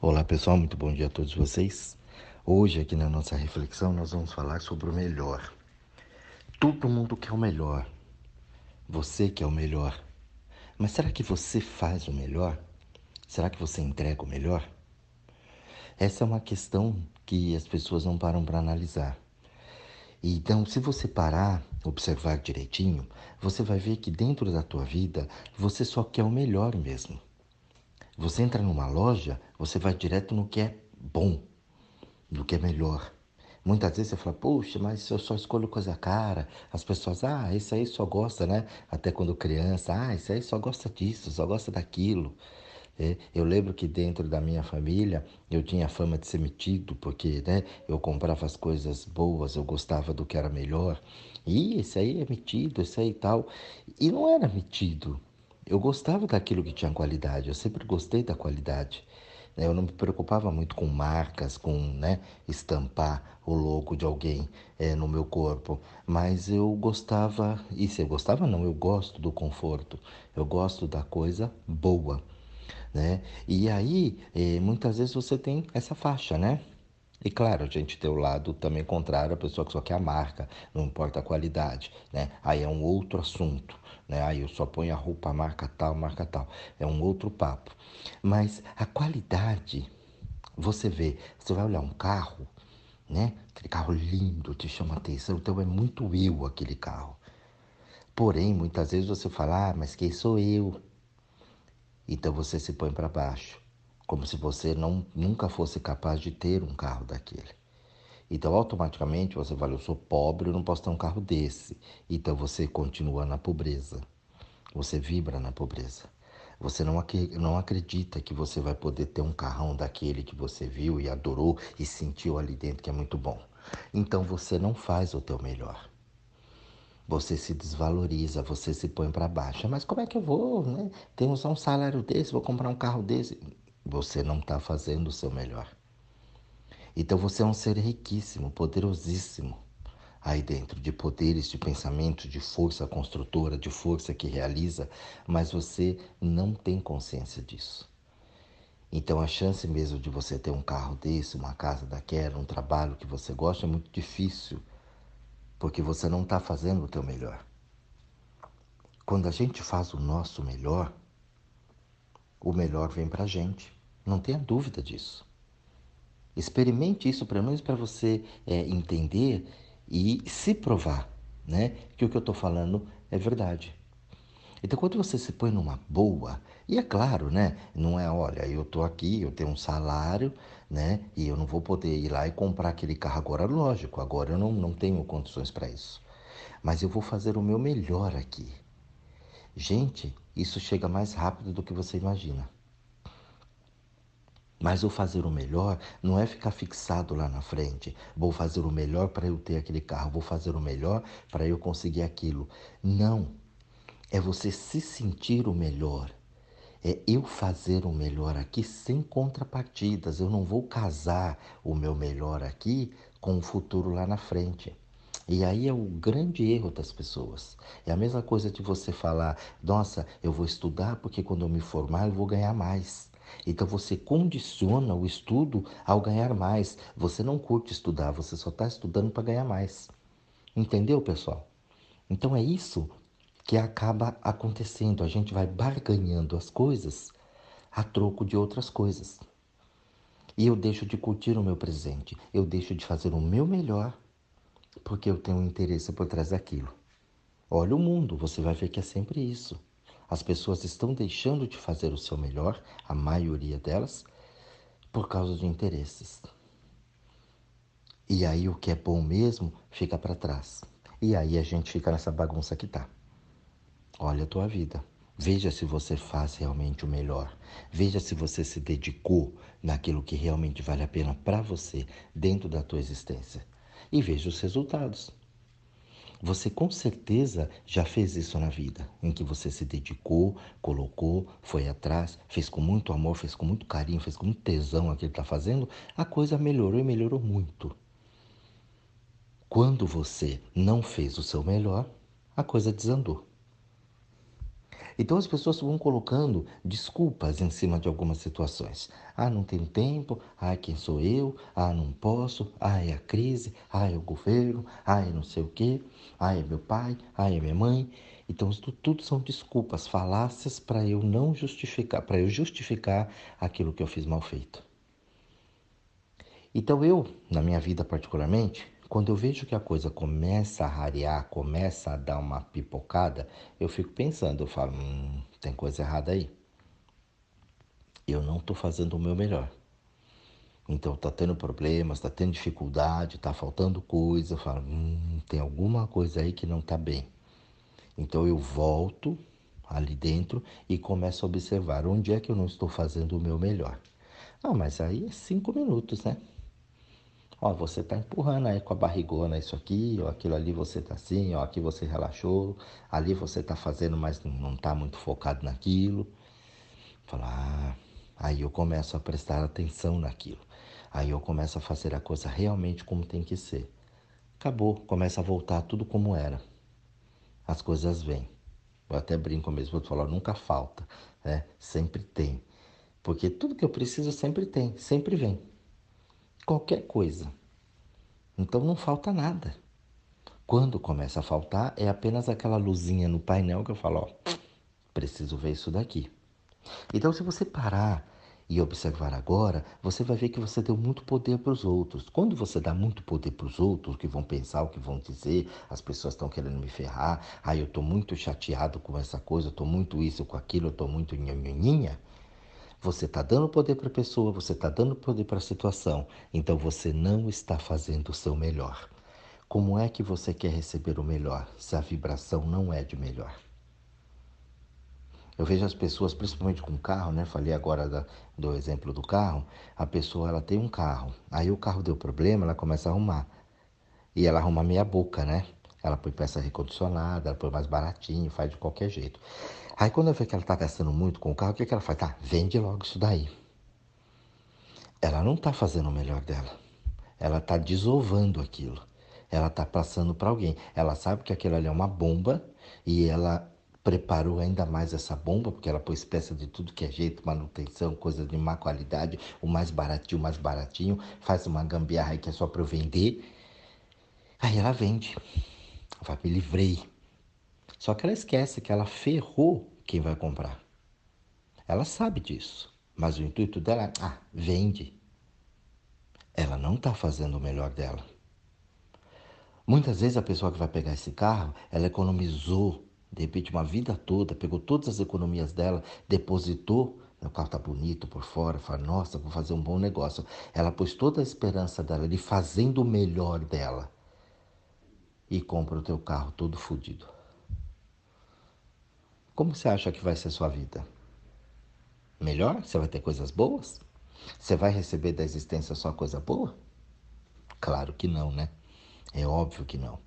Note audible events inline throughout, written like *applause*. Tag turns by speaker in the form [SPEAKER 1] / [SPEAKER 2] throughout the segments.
[SPEAKER 1] Olá pessoal, muito bom dia a todos vocês. Hoje, aqui na nossa reflexão, nós vamos falar sobre o melhor. Todo mundo quer o melhor. Você quer o melhor. Mas será que você faz o melhor? Será que você entrega o melhor? Essa é uma questão que as pessoas não param para analisar. Então, se você parar, observar direitinho, você vai ver que dentro da tua vida você só quer o melhor mesmo. Você entra numa loja, você vai direto no que é bom, no que é melhor. Muitas vezes você fala, poxa, mas eu só escolho coisa cara. As pessoas, ah, esse aí só gosta, né? Até quando criança, ah, esse aí só gosta disso, só gosta daquilo. É, eu lembro que dentro da minha família eu tinha fama de ser metido, porque né, eu comprava as coisas boas, eu gostava do que era melhor. E esse aí é metido, esse aí tal. E não era metido, eu gostava daquilo que tinha qualidade, eu sempre gostei da qualidade. Né? Eu não me preocupava muito com marcas, com né, estampar o logo de alguém é, no meu corpo, mas eu gostava, e se eu gostava não, eu gosto do conforto, eu gosto da coisa boa, né? E aí, é, muitas vezes você tem essa faixa, né? E claro, a gente tem o lado também contrário, a pessoa que só quer a marca, não importa a qualidade, né? Aí é um outro assunto, né? Aí eu só ponho a roupa, marca tal, marca tal. É um outro papo. Mas a qualidade, você vê, você vai olhar um carro, né? Aquele carro lindo, te chama atenção, então é muito eu aquele carro. Porém, muitas vezes você fala, ah, mas quem sou eu? Então você se põe para baixo como se você não, nunca fosse capaz de ter um carro daquele. Então, automaticamente você fala: Eu sou pobre, eu não posso ter um carro desse. Então, você continua na pobreza. Você vibra na pobreza. Você não, não acredita que você vai poder ter um carrão daquele que você viu e adorou e sentiu ali dentro que é muito bom. Então, você não faz o teu melhor. Você se desvaloriza, você se põe para baixo. Mas como é que eu vou? Né? Tenho um salário desse, vou comprar um carro desse você não está fazendo o seu melhor. Então você é um ser riquíssimo, poderosíssimo aí dentro, de poderes, de pensamento, de força construtora, de força que realiza, mas você não tem consciência disso. Então a chance mesmo de você ter um carro desse, uma casa daquela, um trabalho que você gosta é muito difícil, porque você não está fazendo o teu melhor. Quando a gente faz o nosso melhor, o melhor vem para a gente. Não tenha dúvida disso. Experimente isso, pelo menos para você é, entender e se provar né, que o que eu estou falando é verdade. Então, quando você se põe numa boa, e é claro, né? Não é, olha, eu estou aqui, eu tenho um salário, né? E eu não vou poder ir lá e comprar aquele carro agora, lógico, agora eu não, não tenho condições para isso. Mas eu vou fazer o meu melhor aqui. Gente, isso chega mais rápido do que você imagina. Mas o fazer o melhor não é ficar fixado lá na frente. Vou fazer o melhor para eu ter aquele carro, vou fazer o melhor para eu conseguir aquilo. Não. É você se sentir o melhor. É eu fazer o melhor aqui sem contrapartidas. Eu não vou casar o meu melhor aqui com o futuro lá na frente. E aí é o grande erro das pessoas. É a mesma coisa de você falar: nossa, eu vou estudar porque quando eu me formar eu vou ganhar mais. Então você condiciona o estudo ao ganhar mais. Você não curte estudar, você só está estudando para ganhar mais. Entendeu, pessoal? Então é isso que acaba acontecendo. A gente vai barganhando as coisas a troco de outras coisas. E eu deixo de curtir o meu presente, eu deixo de fazer o meu melhor, porque eu tenho interesse por trás daquilo. Olha o mundo, você vai ver que é sempre isso. As pessoas estão deixando de fazer o seu melhor, a maioria delas, por causa de interesses. E aí o que é bom mesmo fica para trás. E aí a gente fica nessa bagunça que tá. Olha a tua vida. Veja se você faz realmente o melhor. Veja se você se dedicou naquilo que realmente vale a pena para você dentro da tua existência. E veja os resultados. Você com certeza já fez isso na vida, em que você se dedicou, colocou, foi atrás, fez com muito amor, fez com muito carinho, fez com muito tesão aquilo que está fazendo, a coisa melhorou e melhorou muito. Quando você não fez o seu melhor, a coisa desandou. Então as pessoas vão colocando desculpas em cima de algumas situações. Ah, não tenho tempo. Ah, quem sou eu? Ah, não posso. Ah, é a crise. Ah, é o governo. Ah, é não sei o quê. Ah, é meu pai. Ah, é minha mãe. Então isso tudo são desculpas, falácias para eu não justificar, para eu justificar aquilo que eu fiz mal feito. Então eu, na minha vida particularmente, quando eu vejo que a coisa começa a rarear, começa a dar uma pipocada, eu fico pensando, eu falo, hum, tem coisa errada aí. Eu não estou fazendo o meu melhor. Então tá tendo problemas, tá tendo dificuldade, tá faltando coisa. Eu falo, hum, tem alguma coisa aí que não tá bem. Então eu volto ali dentro e começo a observar onde é que eu não estou fazendo o meu melhor. Ah, mas aí é cinco minutos, né? Ó, você está empurrando aí com a barrigona isso aqui, ó, aquilo ali você está assim, ó, aqui você relaxou, ali você está fazendo, mas não está muito focado naquilo. Falar, ah, aí eu começo a prestar atenção naquilo. Aí eu começo a fazer a coisa realmente como tem que ser. Acabou, começa a voltar tudo como era. As coisas vêm. Eu até brinco mesmo, vou falar, nunca falta, né? Sempre tem. Porque tudo que eu preciso sempre tem, sempre vem qualquer coisa. Então não falta nada. Quando começa a faltar, é apenas aquela luzinha no painel que eu falo, ó, preciso ver isso daqui. Então, se você parar e observar agora, você vai ver que você deu muito poder para os outros. Quando você dá muito poder para os outros, que vão pensar, o que vão dizer, as pessoas estão querendo me ferrar, aí eu estou muito chateado com essa coisa, eu estou muito isso com aquilo, eu estou muito nhanhaninha, você está dando poder para a pessoa, você está dando poder para a situação, então você não está fazendo o seu melhor. Como é que você quer receber o melhor se a vibração não é de melhor? Eu vejo as pessoas, principalmente com carro, né? Falei agora da, do exemplo do carro. A pessoa ela tem um carro, aí o carro deu problema, ela começa a arrumar. E ela arruma meia boca, né? Ela põe peça recondicionada, ela põe mais baratinho, faz de qualquer jeito. Aí quando eu vejo que ela está gastando muito com o carro, o que, que ela faz? Tá, vende logo isso daí. Ela não está fazendo o melhor dela. Ela está desovando aquilo. Ela está passando para alguém. Ela sabe que aquilo ali é uma bomba e ela preparou ainda mais essa bomba, porque ela pôs peça de tudo que é jeito, manutenção, coisas de má qualidade, o mais baratinho, o mais baratinho, faz uma gambiarra aí que é só para eu vender. Aí ela vende. Fala, me livrei. Só que ela esquece que ela ferrou quem vai comprar. Ela sabe disso, mas o intuito dela é, ah, vende. Ela não está fazendo o melhor dela. Muitas vezes a pessoa que vai pegar esse carro, ela economizou, de repente, uma vida toda, pegou todas as economias dela, depositou o carro está bonito por fora, fala, nossa, vou fazer um bom negócio. Ela pôs toda a esperança dela de fazendo o melhor dela e compra o teu carro todo fodido. Como você acha que vai ser sua vida? Melhor? Você vai ter coisas boas? Você vai receber da existência só coisa boa? Claro que não, né? É óbvio que não.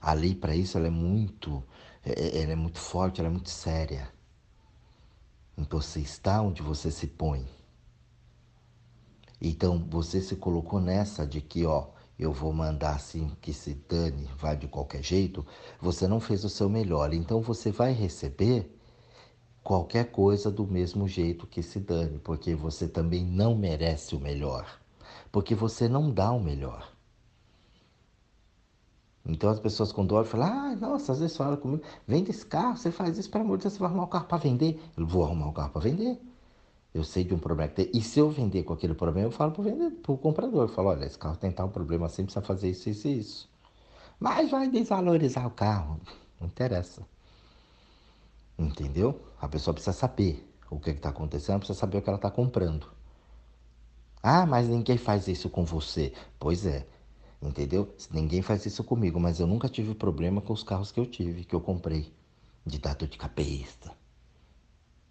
[SPEAKER 1] A lei para isso ela é muito, é, é, ela é muito forte, ela é muito séria. Então você está onde você se põe. Então você se colocou nessa de que, ó, eu vou mandar assim que se dane, vai de qualquer jeito, você não fez o seu melhor. Então você vai receber qualquer coisa do mesmo jeito que se dane, porque você também não merece o melhor, porque você não dá o melhor. Então as pessoas com dor falam, ah, nossa, às vezes falam comigo, vende esse carro, você faz isso, para amor de Deus, você vai arrumar o um carro para vender. Eu vou arrumar o um carro para vender. Eu sei de um problema que tem. E se eu vender com aquele problema, eu falo para o comprador. Eu falo, olha, esse carro tem tal problema assim, precisa fazer isso, isso e isso. Mas vai desvalorizar o carro. Não interessa. Entendeu? A pessoa precisa saber o que está acontecendo, precisa saber o que ela está comprando. Ah, mas ninguém faz isso com você. Pois é, entendeu? Ninguém faz isso comigo, mas eu nunca tive problema com os carros que eu tive, que eu comprei. De dor de cabeça,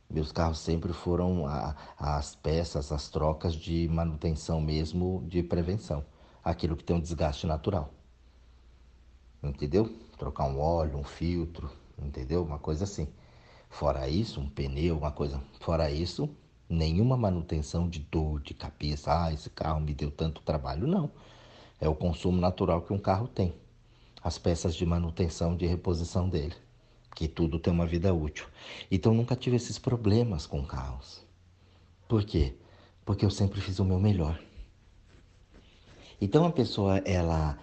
[SPEAKER 1] meus carros sempre foram a, as peças, as trocas de manutenção mesmo, de prevenção. Aquilo que tem um desgaste natural. Entendeu? Trocar um óleo, um filtro, entendeu? Uma coisa assim. Fora isso, um pneu, uma coisa. Fora isso, nenhuma manutenção de dor de cabeça. Ah, esse carro me deu tanto trabalho. Não. É o consumo natural que um carro tem. As peças de manutenção, de reposição dele. que tudo tem uma vida útil. Então nunca tive esses problemas com carros. Por quê? Porque eu sempre fiz o meu melhor. Então a pessoa ela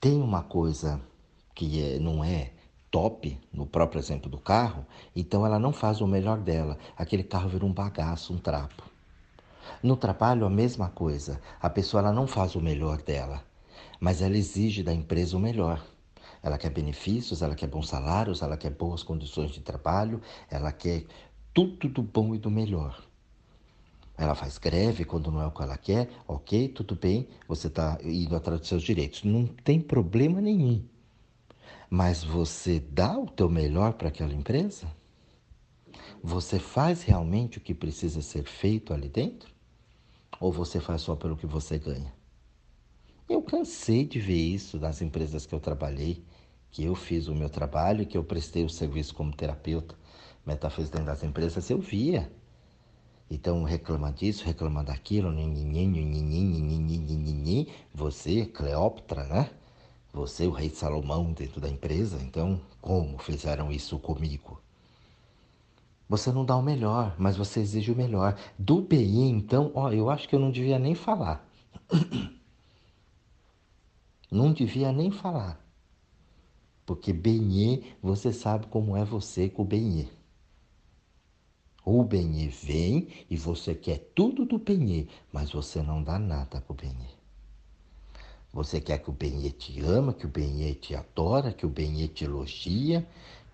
[SPEAKER 1] tem uma coisa que é, não é top, no próprio exemplo do carro, então ela não faz o melhor dela. Aquele carro vira um bagaço, um trapo. No trabalho, a mesma coisa. A pessoa ela não faz o melhor dela, mas ela exige da empresa o melhor. Ela quer benefícios, ela quer bons salários, ela quer boas condições de trabalho, ela quer tudo do bom e do melhor. Ela faz greve quando não é o que ela quer, ok, tudo bem, você está indo atrás dos seus direitos. Não tem problema nenhum. Mas você dá o teu melhor para aquela empresa? Você faz realmente o que precisa ser feito ali dentro? Ou você faz só pelo que você ganha? Eu cansei de ver isso nas empresas que eu trabalhei, que eu fiz o meu trabalho, que eu prestei o serviço como terapeuta metafísico dentro das empresas, eu via. Então reclama disso, reclama daquilo, você, Cleópatra, né? Você, o rei Salomão dentro da empresa, então como fizeram isso comigo? Você não dá o melhor, mas você exige o melhor. Do BI, então, ó, eu acho que eu não devia nem falar. *clears throat* Não devia nem falar. Porque Benê, você sabe como é você com o Benê. O Benê vem e você quer tudo do Benê, mas você não dá nada pro Benê. Você quer que o Benê te ama, que o Benê te adora, que o Benê te elogia,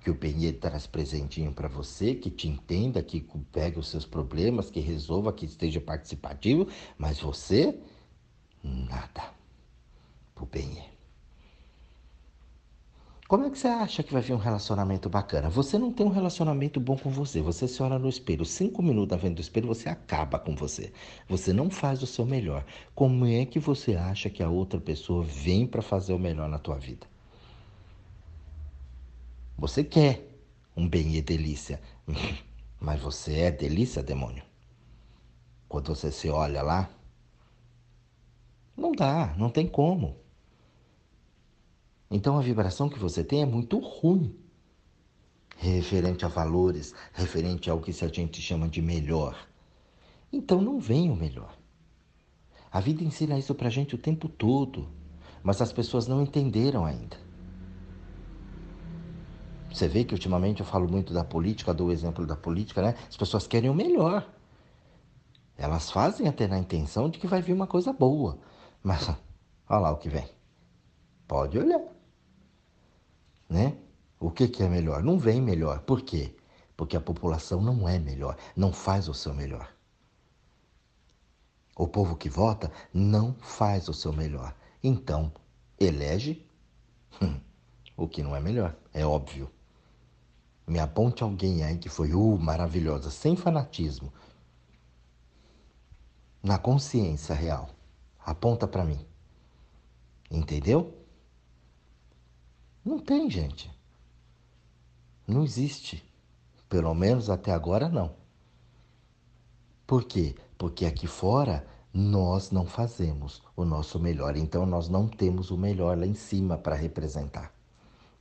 [SPEAKER 1] que o Benê traz presentinho para você, que te entenda, que pegue os seus problemas, que resolva, que esteja participativo, mas você, nada pro bem. Como é que você acha que vai vir um relacionamento bacana? Você não tem um relacionamento bom com você. Você se olha no espelho, cinco minutos na frente do espelho, você acaba com você. Você não faz o seu melhor. Como é que você acha que a outra pessoa vem para fazer o melhor na tua vida? Você quer um bem e delícia, *laughs* mas você é delícia, demônio. Quando você se olha lá, não dá, não tem como. Então a vibração que você tem é muito ruim. Referente a valores, referente ao que a gente chama de melhor. Então não vem o melhor. A vida ensina isso pra gente o tempo todo, mas as pessoas não entenderam ainda. Você vê que ultimamente eu falo muito da política, dou o exemplo da política, né? As pessoas querem o melhor. Elas fazem até na intenção de que vai vir uma coisa boa. Mas *laughs* olha lá o que vem. Pode olhar né? O que, que é melhor? Não vem melhor. Por quê? Porque a população não é melhor, não faz o seu melhor. O povo que vota não faz o seu melhor. Então, elege hum, o que não é melhor, é óbvio. Me aponte alguém aí que foi uh, maravilhosa, sem fanatismo, na consciência real. Aponta para mim. Entendeu? Não tem, gente. Não existe. Pelo menos até agora não. Por quê? Porque aqui fora nós não fazemos o nosso melhor. Então nós não temos o melhor lá em cima para representar,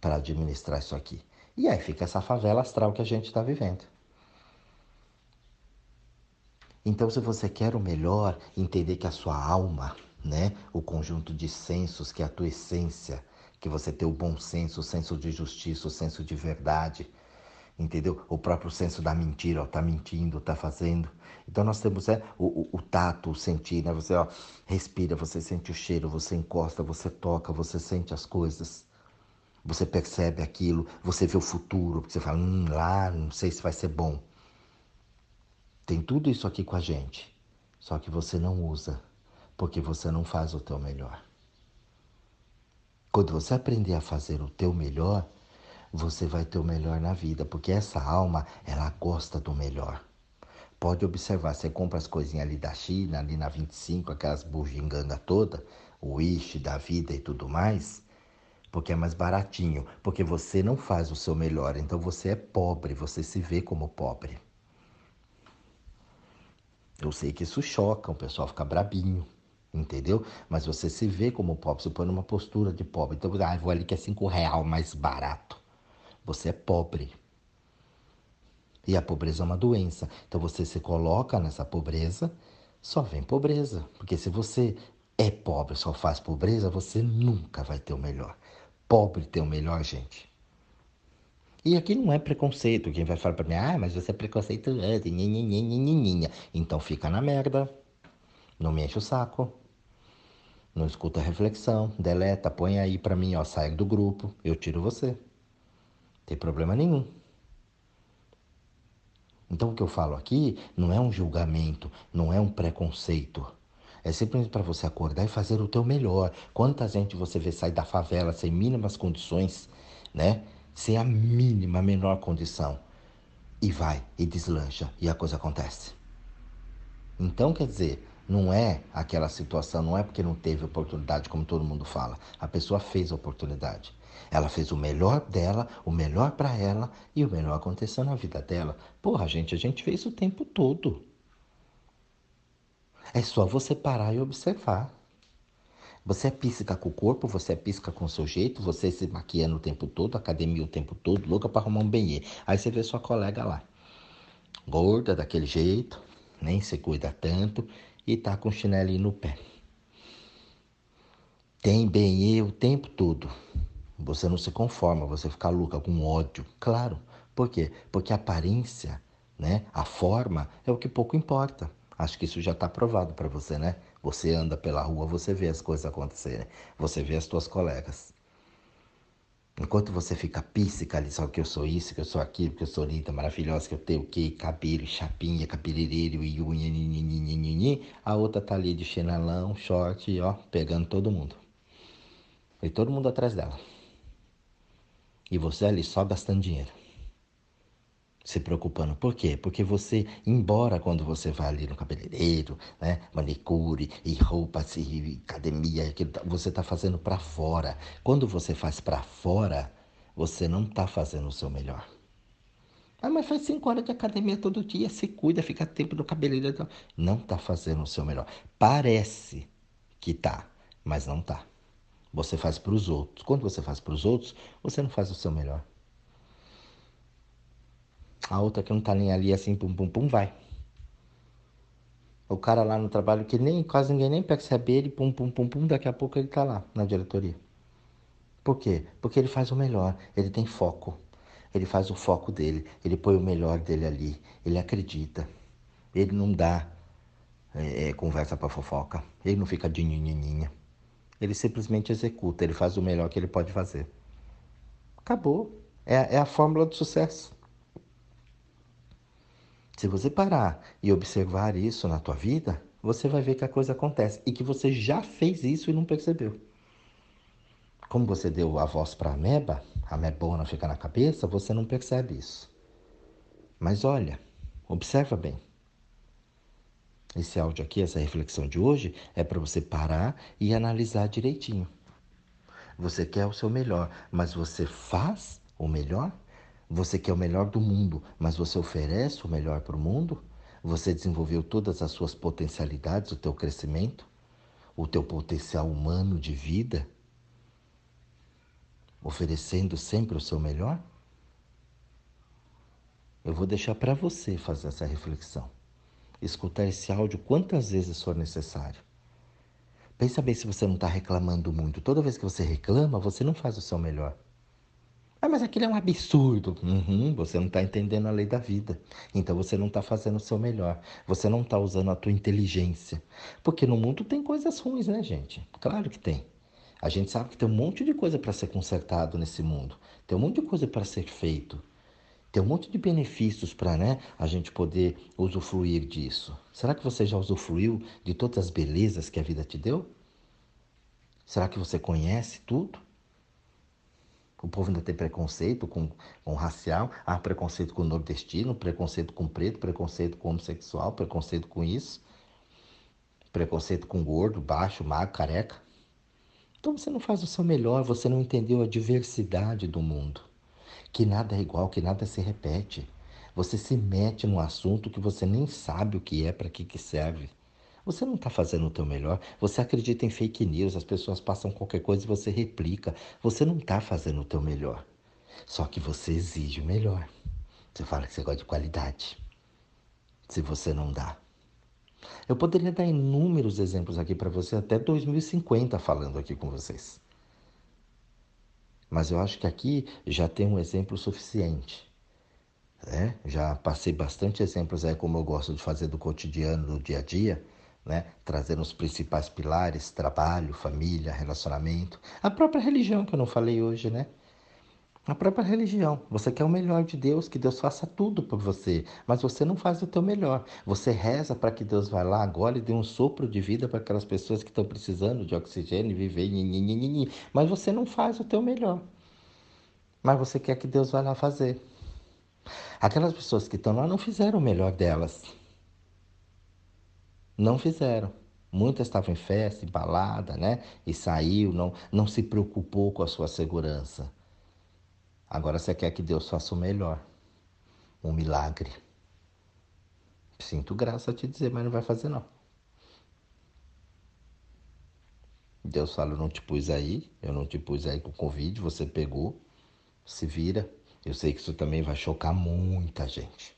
[SPEAKER 1] para administrar isso aqui. E aí fica essa favela astral que a gente está vivendo. Então, se você quer o melhor, entender que a sua alma, né, o conjunto de sensos, que é a tua essência, que você tem o bom senso, o senso de justiça, o senso de verdade, entendeu? O próprio senso da mentira, ó, tá mentindo, tá fazendo. Então nós temos é, o, o, o, tato, o sentir, né? Você ó, respira, você sente o cheiro, você encosta, você toca, você sente as coisas. Você percebe aquilo, você vê o futuro, você fala, hum, lá, não sei se vai ser bom. Tem tudo isso aqui com a gente, só que você não usa, porque você não faz o teu melhor. Quando você aprender a fazer o teu melhor, você vai ter o melhor na vida, porque essa alma, ela gosta do melhor. Pode observar, você compra as coisinhas ali da China, ali na 25, aquelas bugiganga toda, o Wish da vida e tudo mais, porque é mais baratinho, porque você não faz o seu melhor, então você é pobre, você se vê como pobre. Eu sei que isso choca, o pessoal fica brabinho entendeu? Mas você se vê como pobre, você põe numa postura de pobre. Então, ah, vou ali que é cinco real mais barato. Você é pobre, E a pobreza é uma doença. Então você se coloca nessa pobreza, só vem pobreza. Porque se você é pobre, só faz pobreza, você nunca vai ter o melhor. Pobre tem o melhor, gente. E aqui não é preconceito. Quem vai falar para mim, ah, mas você é preconceituoso, então fica na merda. Não me enche o saco. Não escuta a reflexão, deleta, põe aí para mim, ó, sai do grupo, eu tiro você. Tem problema nenhum. Então o que eu falo aqui não é um julgamento, não é um preconceito. É simplesmente para você acordar e fazer o teu melhor. Quanta gente você vê sair da favela sem mínimas condições, né? Sem a mínima, menor condição. E vai, e deslancha, e a coisa acontece. Então, quer dizer, não é aquela situação, não é porque não teve oportunidade, como todo mundo fala. A pessoa fez a oportunidade. Ela fez o melhor dela, o melhor para ela e o melhor aconteceu na vida dela. Porra, gente, a gente fez o tempo todo. É só você parar e observar. Você é pisca com o corpo, você é pisca com o seu jeito, você se maquiando o tempo todo, academia o tempo todo, louca para arrumar um benê. Aí você vê sua colega lá, gorda daquele jeito, nem se cuida tanto e tá com chinelinho no pé. Tem benê o tempo todo. Você não se conforma, você fica louca com ódio. Claro. Por quê? Porque a aparência, né, a forma é o que pouco importa. Acho que isso já está provado para você, né? Você anda pela rua, você vê as coisas acontecerem. Você vê as suas colegas. Enquanto você fica píssica ali, só que eu sou isso, que eu sou aquilo, que eu sou linda, maravilhosa, que eu tenho o quê? Cabelo, chapinha, cabeleireiro e unha, a outra tá ali de chinelão, short, ó, pegando todo mundo. E todo mundo atrás dela. E você ali só gastando dinheiro se preocupando. Por quê? Porque você, embora quando você vai ali no cabeleireiro, né, manicure e roupas e academia, você está fazendo para fora. Quando você faz para fora, você não está fazendo o seu melhor. Ah, mas faz cinco horas de academia todo dia, se cuida, fica tempo no cabeleireiro. Não está fazendo o seu melhor. Parece que tá, mas não tá. Você faz para os outros. Quando você faz para os outros, você não faz o seu melhor. A outra que não tá nem ali assim, pum, pum, pum, vai. O cara lá no trabalho que nem quase ninguém nem percebe ele, pum, pum, pum, pum, daqui a pouco ele tá lá na diretoria. Por quê? Porque ele faz o melhor, ele tem foco. Ele faz o foco dele, ele põe o melhor dele ali, ele acredita. Ele não dá é, é, conversa para fofoca, ele não fica de. Ele simplesmente executa, ele faz o melhor que ele pode fazer. Acabou. É, é a fórmula do sucesso. Se você parar e observar isso na tua vida, você vai ver que a coisa acontece e que você já fez isso e não percebeu. Como você deu a voz para a ameba, a amebona fica na cabeça, você não percebe isso. Mas olha, observa bem. Esse áudio aqui, essa reflexão de hoje, é para você parar e analisar direitinho. Você quer o seu melhor, mas você faz o melhor? Você quer o melhor do mundo, mas você oferece o melhor para o mundo? Você desenvolveu todas as suas potencialidades, o teu crescimento, o teu potencial humano de vida, oferecendo sempre o seu melhor? Eu vou deixar para você fazer essa reflexão. Escutar esse áudio quantas vezes for necessário. Pensa bem se você não está reclamando muito. Toda vez que você reclama, você não faz o seu melhor. Ah, mas aquilo é um absurdo. Uhum, você não está entendendo a lei da vida. Então você não está fazendo o seu melhor. Você não está usando a tua inteligência. Porque no mundo tem coisas ruins, né, gente? Claro que tem. A gente sabe que tem um monte de coisa para ser consertado nesse mundo. Tem um monte de coisa para ser feito. Tem um monte de benefícios para né, a gente poder usufruir disso. Será que você já usufruiu de todas as belezas que a vida te deu? Será que você conhece tudo? O povo ainda tem preconceito com, com racial, há preconceito com nordestino, preconceito com preto, preconceito com homossexual, preconceito com isso, preconceito com gordo, baixo, magro, careca. Então você não faz o seu melhor, você não entendeu a diversidade do mundo. Que nada é igual, que nada se repete. Você se mete num assunto que você nem sabe o que é, para que, que serve. Você não está fazendo o teu melhor. Você acredita em fake news, as pessoas passam qualquer coisa e você replica. Você não está fazendo o teu melhor. Só que você exige o melhor. Você fala que você gosta de qualidade. Se você não dá. Eu poderia dar inúmeros exemplos aqui para você até 2050 falando aqui com vocês. Mas eu acho que aqui já tem um exemplo suficiente. Né? Já passei bastante exemplos aí, como eu gosto de fazer do cotidiano, do dia a dia, né? trazendo os principais pilares: trabalho, família, relacionamento. A própria religião, que eu não falei hoje, né? A própria religião. Você quer o melhor de Deus, que Deus faça tudo por você, mas você não faz o teu melhor. Você reza para que Deus vá lá agora e dê um sopro de vida para aquelas pessoas que estão precisando de oxigênio e viver, mas você não faz o teu melhor. Mas você quer que Deus vá lá fazer. Aquelas pessoas que estão lá não fizeram o melhor delas. Não fizeram. Muitas estavam em festa, em balada, né? E saiu, não, não se preocupou com a sua segurança. Agora você quer que Deus faça o melhor. Um milagre. Sinto graça te dizer, mas não vai fazer não. Deus fala, eu não te pus aí, eu não te pus aí com Covid, você pegou, se vira. Eu sei que isso também vai chocar muita gente.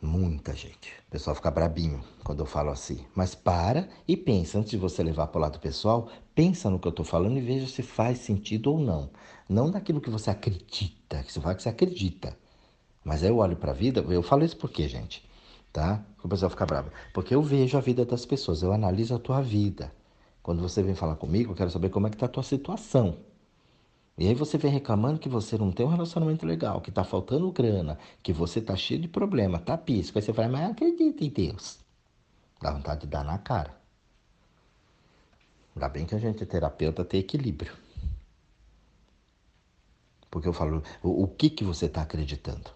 [SPEAKER 1] Muita gente. O pessoal fica brabinho quando eu falo assim. Mas para e pensa, antes de você levar para o lado pessoal, pensa no que eu estou falando e veja se faz sentido ou não. Não daquilo que você acredita, que você fala que você acredita. Mas eu olho para a vida, eu falo isso por quê, gente? Tá? O pessoal fica bravo. Porque eu vejo a vida das pessoas, eu analiso a tua vida. Quando você vem falar comigo, eu quero saber como é que está a tua situação. E aí você vem reclamando que você não tem um relacionamento legal, que tá faltando grana, que você tá cheio de problema, tá pisco. Aí você fala, mas acredita em Deus. Dá vontade de dar na cara. Ainda bem que a gente, terapeuta, tem equilíbrio. Porque eu falo, o, o que que você está acreditando?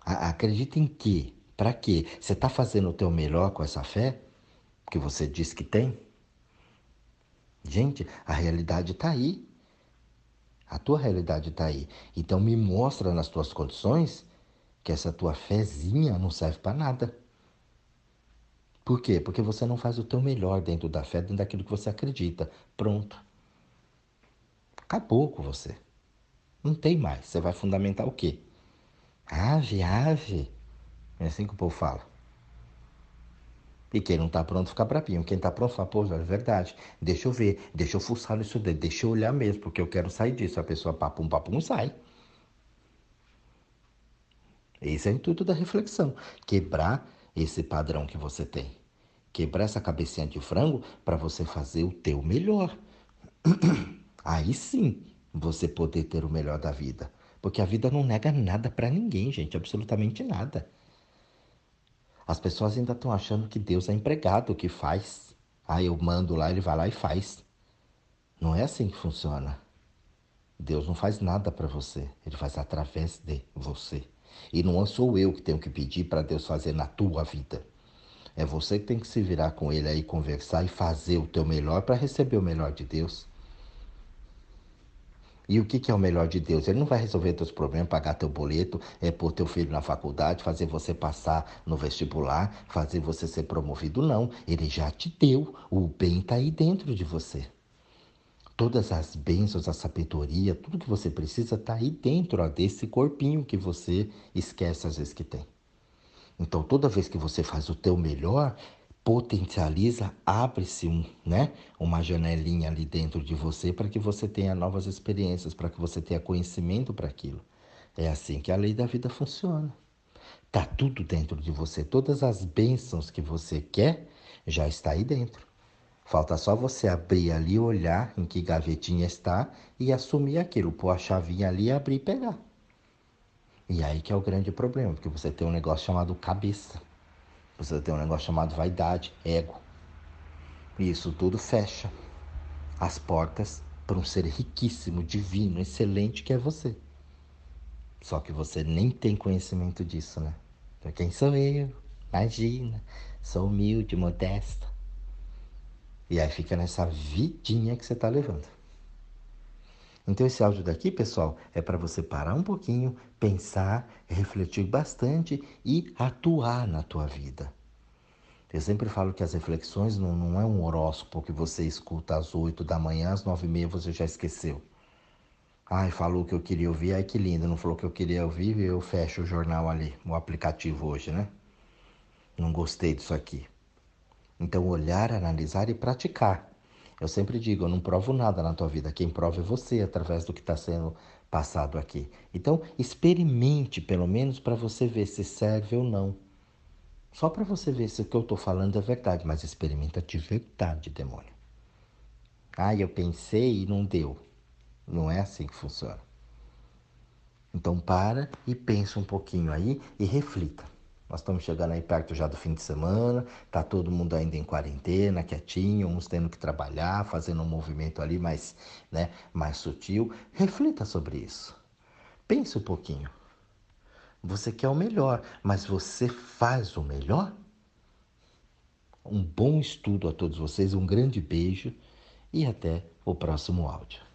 [SPEAKER 1] A, acredita em quê? Para quê? Você está fazendo o teu melhor com essa fé que você diz que tem? Gente, a realidade está aí. A tua realidade está aí. Então me mostra nas tuas condições que essa tua fezinha não serve para nada. Por quê? Porque você não faz o teu melhor dentro da fé, dentro daquilo que você acredita. Pronto. Acabou com você. Não tem mais. Você vai fundamentar o quê? Ave, ave. É assim que o povo fala. E quem não está pronto fica brabinho. Quem está pronto fala, pô, é verdade. Deixa eu ver, deixa eu fuçar isso daí, deixa eu olhar mesmo, porque eu quero sair disso. A pessoa papum, papum, sai. Esse é o intuito da reflexão. Quebrar esse padrão que você tem. Quebrar essa cabecinha de frango para você fazer o teu melhor. *clears throat* Aí sim você poder ter o melhor da vida. Porque a vida não nega nada para ninguém, gente, absolutamente nada. As pessoas ainda estão achando que Deus é empregado, que faz. Ah, eu mando lá, ele vai lá e faz. Não é assim que funciona. Deus não faz nada para você, ele faz através de você. E não sou eu que tenho que pedir para Deus fazer na tua vida. É você que tem que se virar com ele aí, conversar e fazer o teu melhor para receber o melhor de Deus. E o que, que é o melhor de Deus? Ele não vai resolver teus problemas, pagar teu boleto, é pôr teu filho na faculdade, fazer você passar no vestibular, fazer você ser promovido. Não, ele já te deu. O bem está aí dentro de você. Todas as bênçãos, a sabedoria, tudo que você precisa está aí dentro ó, desse corpinho que você esquece às vezes que tem. Então, toda vez que você faz o teu melhor, potencializa, abre-se um, né, uma janelinha ali dentro de você para que você tenha novas experiências, para que você tenha conhecimento para aquilo. É assim que a lei da vida funciona. Tá tudo dentro de você, todas as bênçãos que você quer já está aí dentro. Falta só você abrir ali, olhar em que gavetinha está e assumir aquilo, pôr a chavinha ali, abrir e pegar. E aí que é o grande problema, porque você tem um negócio chamado cabeça. Você tem um negócio chamado vaidade, ego. E isso tudo fecha as portas para um ser riquíssimo, divino, excelente que é você. Só que você nem tem conhecimento disso, né? Então, quem sou eu? Imagina, sou humilde, modesta. E aí fica nessa vidinha que você está levando. Então, esse áudio daqui, pessoal, é para você parar um pouquinho, pensar, refletir bastante e atuar na tua vida. Eu sempre falo que as reflexões não, não é um horóscopo que você escuta às 8 da manhã, às 9 e meia você já esqueceu. Ai, falou que eu queria ouvir, ai que lindo, não falou que eu queria ouvir, eu fecho o jornal ali, o aplicativo hoje, né? Não gostei disso aqui. Então, olhar, analisar e praticar. Eu sempre digo, eu não provo nada na tua vida, quem prova é você através do que está sendo passado aqui. Então, experimente pelo menos para você ver se serve ou não. Só para você ver se o que eu estou falando é verdade, mas experimenta de verdade, demônio. Ah, eu pensei e não deu. Não é assim que funciona. Então para e pensa um pouquinho aí e reflita. Nós estamos chegando aí perto já do fim de semana, tá todo mundo ainda em quarentena, quietinho, uns tendo que trabalhar, fazendo um movimento ali mais, né, mais sutil. Reflita sobre isso. Pense um pouquinho. Você quer o melhor, mas você faz o melhor? Um bom estudo a todos vocês, um grande beijo e até o próximo áudio.